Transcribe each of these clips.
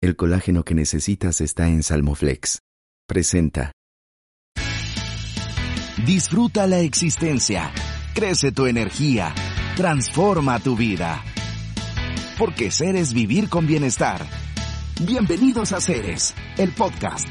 El colágeno que necesitas está en Salmoflex. Presenta. Disfruta la existencia. Crece tu energía. Transforma tu vida. Porque ser es vivir con bienestar. Bienvenidos a Ceres, el podcast.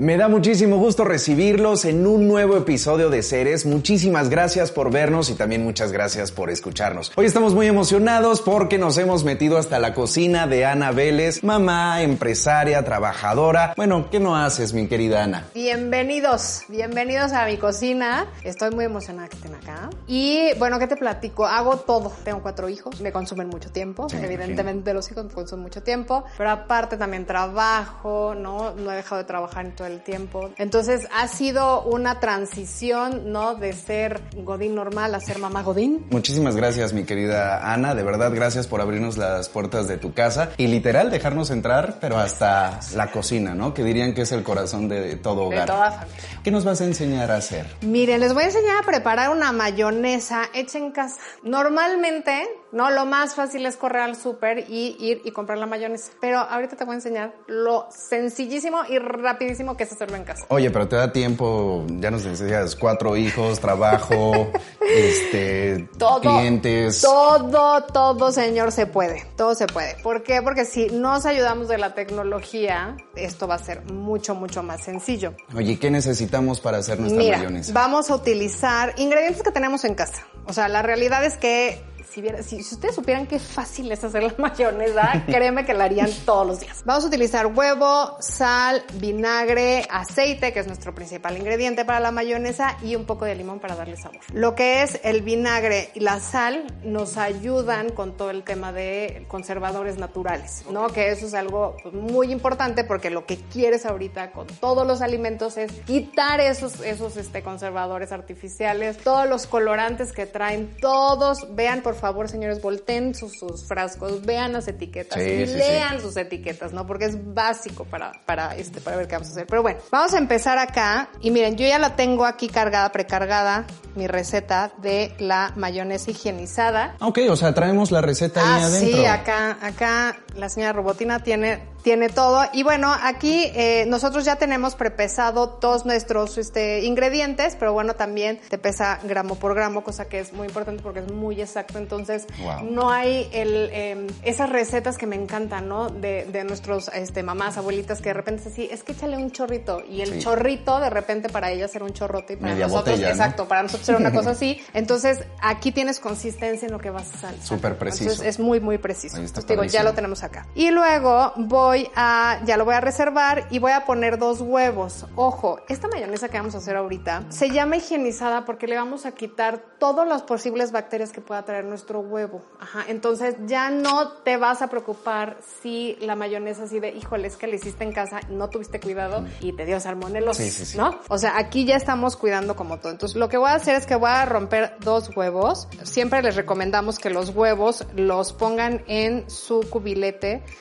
Me da muchísimo gusto recibirlos en un nuevo episodio de Ceres. Muchísimas gracias por vernos y también muchas gracias por escucharnos. Hoy estamos muy emocionados porque nos hemos metido hasta la cocina de Ana Vélez, mamá, empresaria, trabajadora. Bueno, ¿qué no haces, mi querida Ana? Bienvenidos, bienvenidos a mi cocina. Estoy muy emocionada que estén acá. Y bueno, ¿qué te platico? Hago todo. Tengo cuatro hijos, me consumen mucho tiempo. Sí, Evidentemente los hijos me consumen mucho tiempo, pero aparte también trabajo, ¿no? No he dejado de trabajar en todo el tiempo. Entonces ha sido una transición, ¿no? De ser Godín normal a ser mamá Godín. Muchísimas gracias, mi querida Ana. De verdad, gracias por abrirnos las puertas de tu casa y literal dejarnos entrar, pero hasta la cocina, ¿no? Que dirían que es el corazón de todo De hogar. toda familia. ¿Qué nos vas a enseñar a hacer? Miren, les voy a enseñar a preparar una mayonesa hecha en casa. Normalmente, ¿no? Lo más fácil es correr al súper y ir y comprar la mayonesa. Pero ahorita te voy a enseñar lo sencillísimo y rapidísimo que es hacerlo en casa. Oye, pero te da tiempo, ya nos decías, cuatro hijos, trabajo, este, Todo, clientes. todo, todo, señor, se puede. Todo se puede. ¿Por qué? Porque si nos ayudamos de la tecnología, esto va a ser mucho, mucho más sencillo. Oye, ¿qué necesitamos para hacer nuestra Mira, mayonesa? vamos a utilizar ingredientes que tenemos en casa. O sea, la realidad es que si, viera- si, si ustedes supieran qué fácil es hacer la mayonesa, créeme que la harían todos los días. Vamos a utilizar huevo, sal, vinagre, aceite, que es nuestro principal ingrediente para la mayonesa, y un poco de limón para darle sabor. Lo que es el vinagre y la sal nos ayudan con todo el tema de conservadores naturales, ¿no? Que eso es algo pues, muy importante porque lo que quieres ahorita con todos los alimentos es quitar esos, esos este, conservadores artificiales, todos los colorantes que traen, todos, vean por favor señores, volteen sus, sus frascos, vean las etiquetas Sí, y sí, sí. lean sus etiquetas, ¿no? Porque es básico para, para, este, para ver qué vamos a hacer. Pero bueno, vamos a empezar acá y miren, yo ya la tengo aquí cargada, precargada, mi receta de la mayonesa higienizada. Ah, Ok, o sea, traemos la receta ahí Ah, adentro. sí, acá, acá la señora Robotina tiene, tiene todo. Y bueno, aquí eh, nosotros ya tenemos prepesado todos nuestros este, ingredientes, pero bueno, también te pesa gramo por gramo, cosa que es muy importante porque es muy exacto. Entonces, Wow. no hay el, eh, esas recetas que me encantan, ¿no? De, de nuestros este, mamás, abuelitas, que de repente es así, es que échale un chorrito. Y el Sí. chorrito, de repente, para ellas era un chorrote y para Media nosotros, botella, ¿no? exacto, para nosotros era una cosa así. Entonces, aquí tienes consistencia en lo que vas a salir. Súper preciso. Entonces, es muy, muy preciso. Ahí está Entonces, digo, ya lo tenemos acá. Y luego voy a, ya lo voy a reservar y voy a poner dos huevos. Ojo, esta mayonesa que vamos a hacer ahorita se llama higienizada porque le vamos a quitar todas las posibles bacterias que pueda traer nuestro huevo. Ajá, entonces ya no te vas a preocupar si la mayonesa así de, híjole, es que la hiciste en casa, no tuviste cuidado y te dio salmonelosis, Sí, sí, sí. ¿no? O sea, aquí ya estamos cuidando como todo. Entonces, lo que voy a hacer es que voy a romper dos huevos. Siempre les recomendamos que los huevos los pongan en su cubilete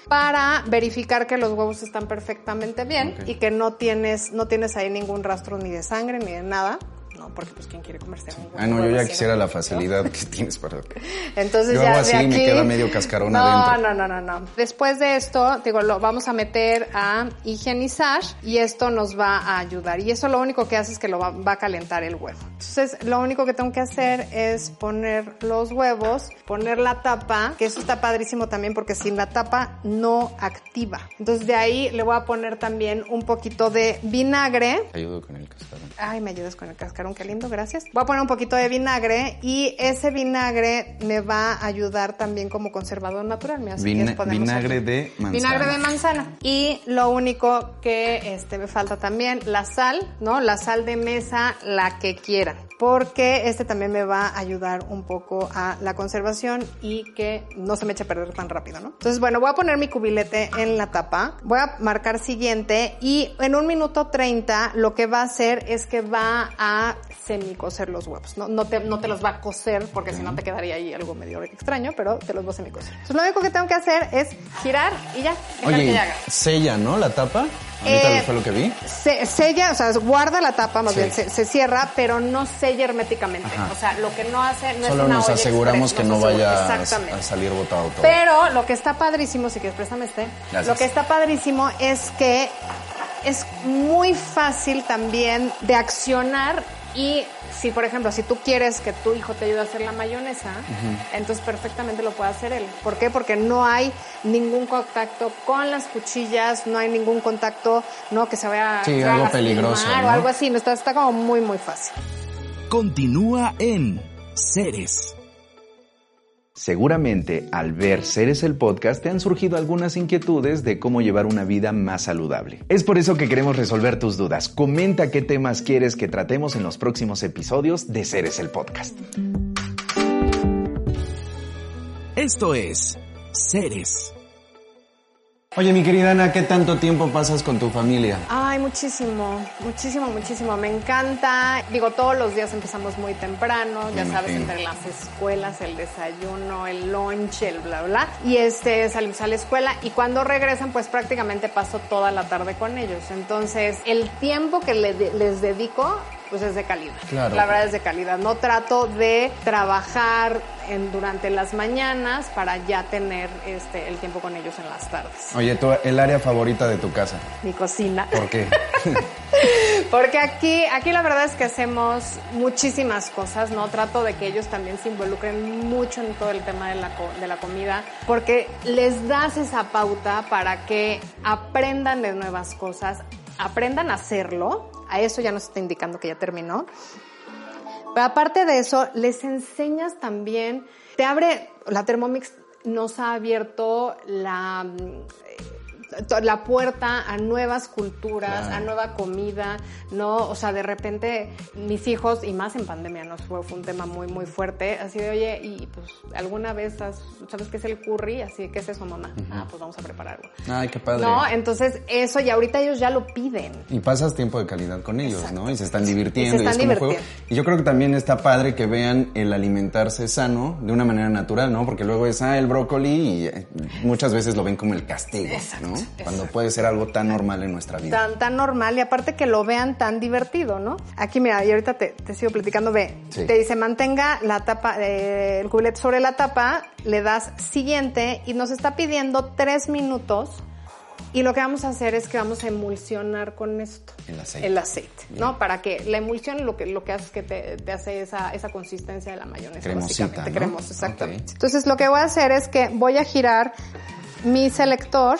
para verificar que los huevos están perfectamente bien y que no tienes, no tienes ahí ningún rastro ni de sangre ni de nada. No, porque pues quién quiere comerse un huevo. Ah, no, yo ya así, quisiera la facilidad que tienes para... Entonces Yo ya hago de así y me aquí- queda medio cascarón no, adentro. No, no, no, no. Después de esto, digo, lo vamos a meter a higienizar y esto nos va a ayudar. Y eso lo único que hace es que lo va, va a calentar el huevo. Entonces, lo único que tengo que hacer es poner los huevos, poner la tapa, que eso está padrísimo también porque sin la tapa no activa. Entonces, de ahí le voy a poner también un poquito de vinagre. Te ayudo con el cascarón. Ay, me ayudas con el cascarón. Qué lindo, gracias. Voy a poner un poquito de vinagre y ese vinagre me va a ayudar también como conservador natural. Mira, si Vina- vinagre aquí. de manzana. Vinagre de manzana. Y lo único que este, me falta también, la sal, ¿no? La sal de mesa, la que quieran. Porque este también me va a ayudar un poco a la conservación y que no se me eche a perder tan rápido, ¿no? Entonces, bueno, voy a poner mi cubilete en la tapa. Voy a marcar siguiente y en un minuto 30 lo que va a hacer es que va a semicocer los huevos. No, no, te, no te los va a cocer porque si no te quedaría ahí algo medio extraño, pero te los va a semicocer. Entonces, lo único que tengo que hacer es girar y ya. dejar que Oye, ya haga. sella, ¿no? La tapa. Ahorita Eh, fue lo que vi. Se, sella, o sea, guarda la tapa, más Sí. bien se, se cierra, pero no sella herméticamente. Ajá. O sea, lo que no hace no es Solo una nos olla aseguramos express, que no vaya a, salir botado todo. Pero lo que está padrísimo, si quieres préstame este, Gracias. lo que está padrísimo es que es muy fácil también de accionar y si, por ejemplo, si tú quieres que tu hijo te ayude a hacer la mayonesa, entonces perfectamente lo puede hacer él. ¿Por qué? Porque no hay ningún contacto con las cuchillas, no hay ningún contacto, no, que se vaya Sí, a algo peligroso, o algo así, no está, está como muy, muy fácil. Continúa en Ceres. Seguramente al ver Ceres el podcast te han surgido algunas inquietudes de cómo llevar una vida más saludable. Es por eso que queremos resolver tus dudas. Comenta qué temas quieres que tratemos en los próximos episodios de Ceres el podcast. Esto es Ceres. Oye, mi querida Ana, ¿qué tanto tiempo pasas con tu familia? Ay, muchísimo, muchísimo, muchísimo. Me encanta. Digo, todos los días empezamos muy temprano, ya sabes, entre las escuelas, el desayuno, el lunch, el bla, bla. Y este, salimos a la escuela y cuando regresan, pues prácticamente paso toda la tarde con ellos. Entonces, el tiempo que les dedico, pues es de calidad. Claro. La verdad es de calidad. No trato de trabajar en, durante las mañanas para ya tener este, el tiempo con ellos en las tardes. Oye, tú, el área favorita de tu casa. Mi cocina. ¿Por qué? Porque aquí, aquí la verdad es que hacemos muchísimas cosas, ¿no? Trato de que ellos también se involucren mucho en todo el tema de la, de la comida, porque les das esa pauta para que aprendan de nuevas cosas, aprendan a hacerlo. A eso ya nos está indicando que ya terminó. Pero aparte de eso, les enseñas también, te abre, la Thermomix nos ha abierto la, la puerta a nuevas culturas, a nueva comida, ¿no? O sea, de repente mis hijos, y más en pandemia, ¿no? Fue, fue un tema muy, muy fuerte, así de, oye, y pues, ¿alguna vez has- sabes qué es el curry? Así, ¿qué es eso, mamá? Ah, pues vamos a prepararlo. Ay, qué padre. ¿No? Entonces, eso, y ahorita ellos ya lo piden. Y pasas tiempo de calidad con ellos, Exacto. ¿no? Y se están divirtiendo. Y se están es como juego. divirtiendo. Y yo creo que también está padre que vean el alimentarse sano de una manera natural, ¿no? Porque luego es, ah, el brócoli y eh, muchas veces lo ven como el castigo, ¿no? Cuando puede ser algo tan normal en nuestra vida. tan, tan normal y aparte que lo vean tan divertido, ¿no? Aquí mira, y ahorita te, te sigo platicando, ve, Sí. te dice mantenga la tapa, eh, el cubilete sobre la tapa, le das siguiente y nos está pidiendo tres minutos y lo que vamos a hacer es que vamos a emulsionar con esto. El aceite. El aceite, ¿no? Para que la emulsión lo que, lo que hace es que te, te hace esa, esa consistencia de la mayonesa, Cremosita, básicamente, ¿no? cremoso, exactamente. Entonces lo que voy a hacer es que voy a girar mi selector.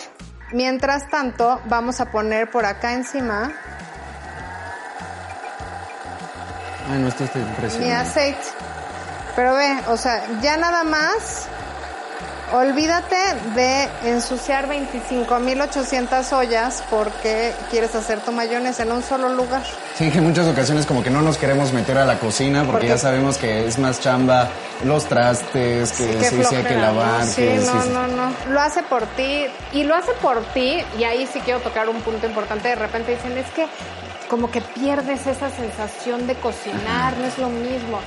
Mientras tanto, vamos a poner por acá encima Ay, no, esto está mi aceite. Pero ve, o sea, ya nada más, olvídate de ensuciar 25.800 ollas porque quieres hacer tu mayonesa en un solo lugar. Sí, que en muchas ocasiones como que no nos queremos meter a la cocina porque Porque- ya sabemos que es más chamba los trastes, que Sí, sí, qué sí hay que flojera, lavar. ¿no? Sí, que no, sí. no, no. Lo hace por ti y lo hace por ti y ahí sí quiero tocar un punto importante. De repente dicen, es que como que pierdes esa sensación de cocinar, no es lo mismo.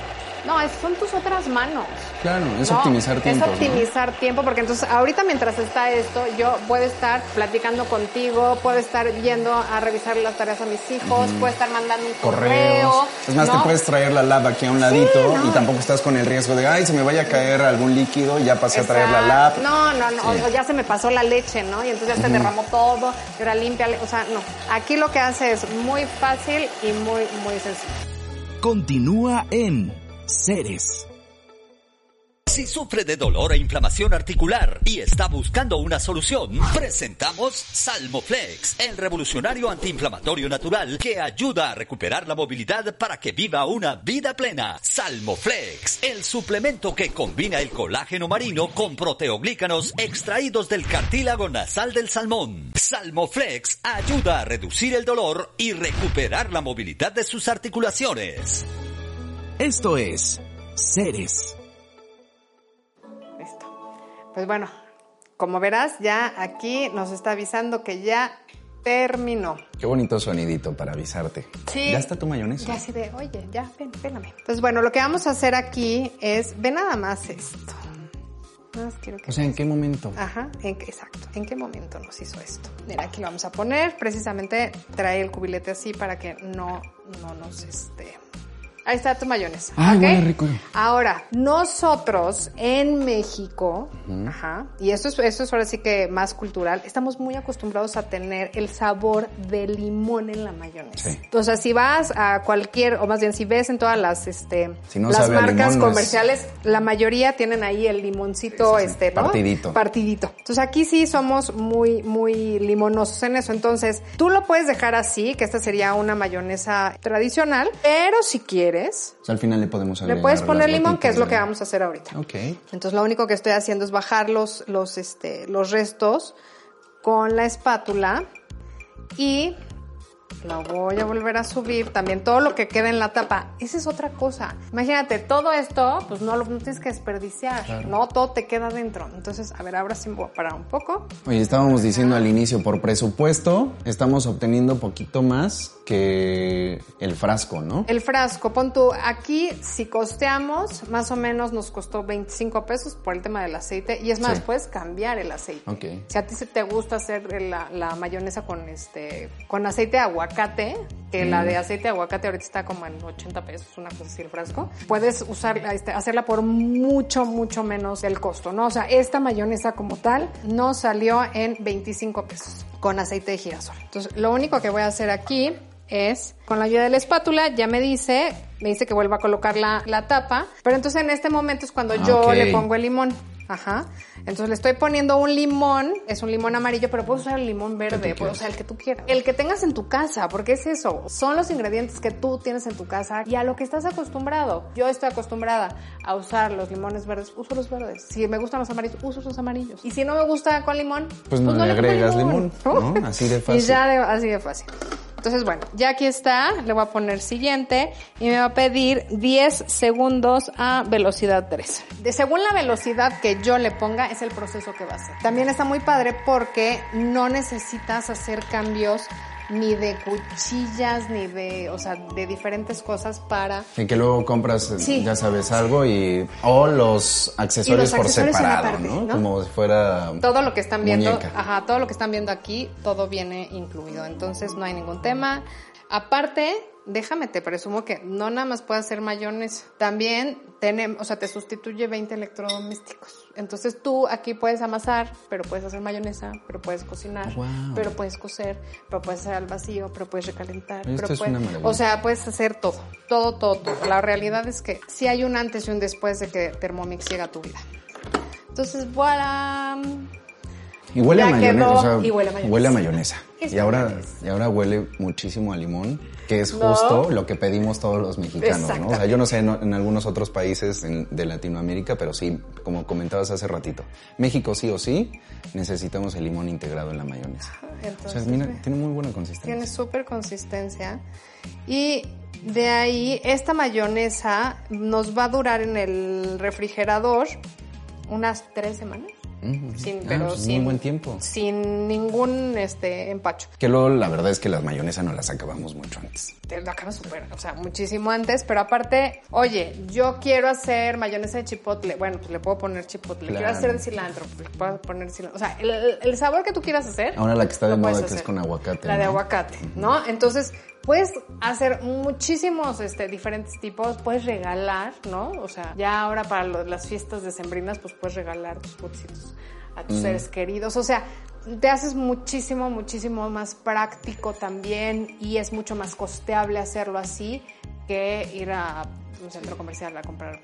No, es- son tus otras manos. Claro, es No, optimizar tiempo. Es optimizar tiempo, porque entonces ahorita mientras está esto, yo puedo estar platicando contigo, puedo estar yendo a revisar las tareas a mis hijos, puedo estar mandando un correo. correos. Es más, ¿no? te puedes traer la lab aquí a un ladito no. y tampoco estás con el riesgo de, ay, se me vaya a caer algún líquido y ya pasé a traer la lab. No, no, no, Sí. o ya se me pasó la leche, ¿no? Y entonces ya se derramó todo, y ahora límpiale, o sea, no. Aquí lo que hace es muy fácil y muy, muy sencillo. Continúa en Ceres. Si sufre de dolor e inflamación articular y está buscando una solución, presentamos Salmoflex, el revolucionario antiinflamatorio natural que ayuda a recuperar la movilidad para que viva una vida plena. Salmoflex, el suplemento que combina el colágeno marino con proteoglícanos extraídos del cartílago nasal del salmón. Salmoflex ayuda a reducir el dolor y recuperar la movilidad de sus articulaciones. Esto es Ceres. Listo. Pues bueno, como verás, ya aquí nos está avisando que ya terminó. Qué bonito sonidito para avisarte. Sí. Ya está tu mayonesa. Ya así de, oye, ya, ven, véname. Entonces, bueno, lo que vamos a hacer aquí es, ve nada más esto. Nada más quiero que O sea, ¿en qué momento? Ajá, en exacto. ¿En qué momento nos hizo esto? Mira, aquí lo vamos a poner. Precisamente trae el cubilete así para que no, no nos este. Ahí está tu mayonesa. Ay, ¿ok? huele rico. Ahora, nosotros en México, ajá, y esto es, esto es ahora sí que más cultural, estamos muy acostumbrados a tener el sabor de limón en la mayonesa. Sí. Entonces, si vas a cualquier, o más bien si ves en todas las, este, Si no las marcas limón, no es- comerciales, la mayoría tienen ahí el limoncito, Sí, sí, sí. este, ¿no? Partidito. Partidito. Entonces aquí sí somos muy, muy limonosos en eso. Entonces, tú lo puedes dejar así, que esta sería una mayonesa tradicional, pero si quieres, O sea, al final le podemos le agregar puedes poner limón, que es lo que vamos a hacer ahorita. Ok. Entonces lo único que estoy haciendo es bajar los, los, este, los restos con la espátula y lo voy a volver a subir. También todo lo que queda en la tapa. Esa es otra cosa. Imagínate, todo esto, pues no lo no tienes que desperdiciar, ¿no? Todo te queda dentro. Entonces, a ver, ahora sí me voy a parar un poco. Oye, estábamos diciendo al inicio, por presupuesto, estamos obteniendo poquito más que el frasco, ¿no? El frasco, pon tú, aquí si costeamos, más o menos nos costó 25 pesos por el tema del aceite. Y es más, Sí. puedes cambiar el aceite. Ok. Si a ti se te gusta hacer la, la mayonesa con este con aceite de aguacate, que la Mm. de aceite de aguacate ahorita está como en 80 pesos, una cosa así el frasco, puedes usarla, este, hacerla por mucho, mucho menos del costo, ¿no? O sea, esta mayonesa como tal nos salió en 25 pesos con aceite de girasol. Entonces, lo único que voy a hacer aquí es, con la ayuda de la espátula, ya me dice, me dice que vuelva a colocar la, la tapa, pero entonces en este momento es cuando yo Ok. le pongo el limón. Ajá. Entonces le estoy poniendo un limón, es un limón amarillo, pero puedes usar el limón verde, puedes usar el que tú quieras. El que tengas en tu casa, porque es eso, son los ingredientes que tú tienes en tu casa y a lo que estás acostumbrado. Yo estoy acostumbrada a usar los limones verdes, uso los verdes. Si me gustan los amarillos, uso los amarillos. Y si no me gusta con limón, Pues no le pongo agregas limón, ¿no? Así de fácil. Y ya de- así de fácil. Entonces, bueno, ya aquí está, le voy a poner siguiente y me va a pedir 10 segundos a velocidad 3. De según la velocidad que yo le ponga es el proceso que va a hacer. También está muy padre porque no necesitas hacer cambios ni de cuchillas ni de, o sea, de diferentes cosas para Y que luego compras, Sí. ya sabes, algo y... O los accesorios, los por accesorios separado, ¿no? ¿no? Como si fuera... todo lo que están viendo, Muñeca. ajá, todo lo que están viendo aquí, todo viene incluido. Entonces no hay ningún tema. Aparte, déjame te presumo que no nada más puede hacer mayonesa, también tenemos, o sea, te sustituye 20 electrodomésticos. Entonces tú aquí puedes amasar, pero puedes hacer mayonesa, pero puedes cocinar, Wow. pero puedes cocer, pero puedes hacer al vacío, pero puedes recalentar, Esto pero es puedes- una o sea, puedes hacer todo, todo, todo, todo. La realidad es que sí hay un antes y un después de que Thermomix llega a tu vida. Entonces, voilà. Y huele a Ya mayonesa. quedó o sea, y huele a mayonesa. Huele a mayonesa. Y ahora, y ahora huele muchísimo a limón, que es ¿No? justo lo que pedimos todos los mexicanos, ¿no? O sea, yo no sé en, en algunos otros países en- de Latinoamérica, pero sí, como comentabas hace ratito, México sí o sí necesitamos el limón integrado en la mayonesa. Entonces, o sea, mira, tiene muy buena consistencia. Tiene súper consistencia. Y de ahí, esta mayonesa nos va a durar en el refrigerador unas tres semanas. Sin, ah, pero pues es sin, buen tiempo. sin ningún este, empacho. Que luego la verdad es que las mayonesas no las acabamos mucho antes. Te lo acabas súper, o sea, muchísimo antes, pero aparte, oye, yo quiero hacer mayonesa de chipotle, bueno, pues le puedo poner chipotle, Claro. quiero hacer de cilantro, pues le puedo poner cilantro, o sea, el, el sabor que tú quieras hacer. Ahora la que está de moda que es con aguacate, La de aguacate, ¿no? Entonces, puedes hacer muchísimos este, diferentes tipos, puedes regalar, ¿no? O sea, ya ahora para lo- las fiestas decembrinas, pues puedes regalar tus potitos a tus seres queridos, o sea, te haces muchísimo, muchísimo más práctico también y es mucho más costeable hacerlo así que ir a un centro comercial a comprar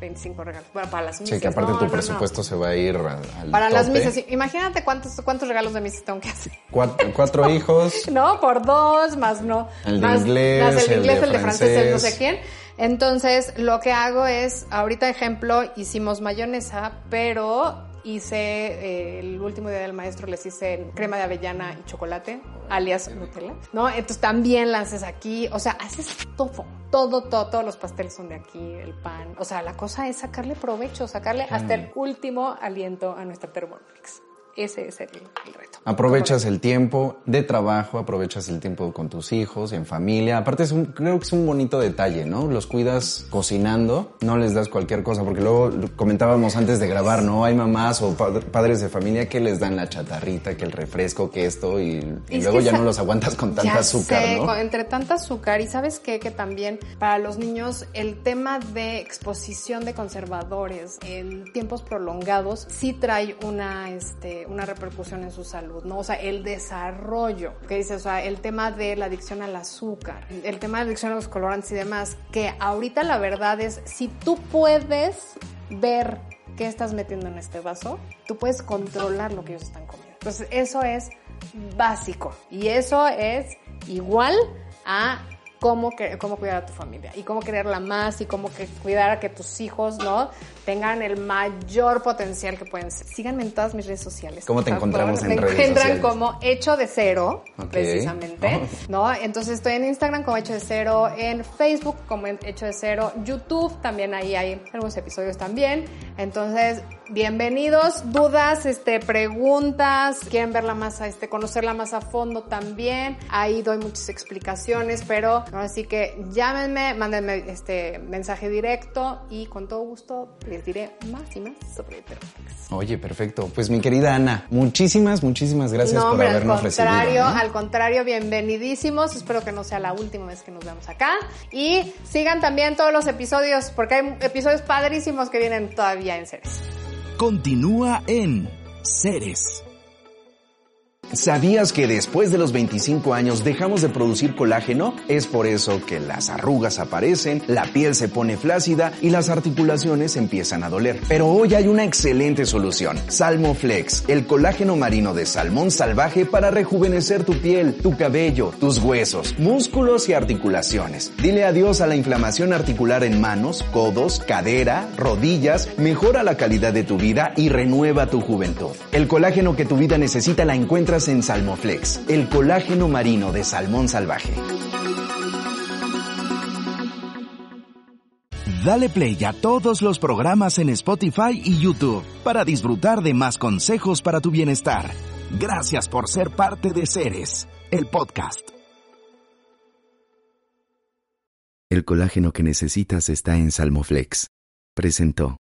25 regalos. Bueno, para las misas. Sí, que aparte No, tu no, no. presupuesto se va a ir al Para las tope. misas. sí. Imagínate cuántos, cuántos regalos de misas tengo que hacer. Cuatro, cuatro hijos. No, por dos, más no. El de más, inglés, más el de el inglés, de el de francés, el no sé quién. Entonces, lo que hago es, ahorita ejemplo, hicimos mayonesa, pero hice, eh, el último día del maestro les hice crema de avellana y chocolate, alias Nutella, ¿no? Entonces también la haces aquí, o sea, haces todo, todo, todo, todos los pasteles son de aquí, el pan, o sea, la cosa es sacarle provecho, sacarle hasta el último aliento a nuestra Thermomix. Ese es el, el reto. Aprovechas el tiempo de trabajo, aprovechas el tiempo con tus hijos, en familia. Aparte, es un, creo que es un bonito detalle, ¿no? Los cuidas cocinando, no les das cualquier cosa, porque luego comentábamos antes de grabar, ¿no? Hay mamás o pa- padres de familia que les dan la chatarrita, que el refresco, que esto, y, y Es luego ya no los aguantas con tanta Ya azúcar, sé, ¿no? con- entre tanta azúcar y sabes qué? que también para los niños el tema de exposición de conservadores en tiempos prolongados sí trae una este una repercusión en su salud, ¿no? O sea, el desarrollo, que dices, o sea, el tema de la adicción al azúcar, el tema de la adicción a los colorantes y demás, que ahorita la verdad es si tú puedes ver qué estás metiendo en este vaso, tú puedes controlar lo que ellos están comiendo. Entonces, eso es básico y eso es igual a cómo, cómo cuidar a tu familia y cómo quererla más y cómo que cuidar a que tus hijos, ¿no? Tengan el mayor potencial que pueden ser. Síganme en todas mis redes sociales. ¿Cómo te encontramos en Me redes encuentran sociales? como Hecho de Cero, precisamente, ¿no? Entonces estoy en Instagram como Hecho de Cero, en Facebook como Hecho de Cero, YouTube también ahí hay algunos episodios también. Entonces, bienvenidos, dudas, este, preguntas, quieren verla más, a este, conocerla más a fondo también. Ahí doy muchas explicaciones, pero ahora sí que llámenme, mándenme este mensaje directo y con todo gusto les diré más y más sobre Thermomix. Oye, perfecto. Pues mi querida Ana, muchísimas, muchísimas gracias no, por hombre, al habernos contrario, recibido. ¿no? al contrario, bienvenidísimos. Espero que no sea la última vez que nos vemos acá. Y sigan también todos los episodios, porque hay episodios padrísimos que vienen todavía en series. Continúa en Ceres. ¿Sabías que después de los 25 años dejamos de producir colágeno? Es por eso que las arrugas aparecen, la piel se pone flácida y las articulaciones empiezan a doler. Pero hoy hay una excelente solución. Salmoflex, el colágeno marino de salmón salvaje para rejuvenecer tu piel, tu cabello, tus huesos, músculos y articulaciones. Dile adiós a la inflamación articular en manos, codos, cadera, rodillas, mejora la calidad de tu vida y renueva tu juventud. El colágeno que tu vida necesita la encuentras en Salmoflex, el colágeno marino de salmón salvaje. Dale play a todos los programas en Spotify y YouTube para disfrutar de más consejos para tu bienestar. Gracias por ser parte de Ceres, el podcast. El colágeno que necesitas está en Salmoflex. Presentó.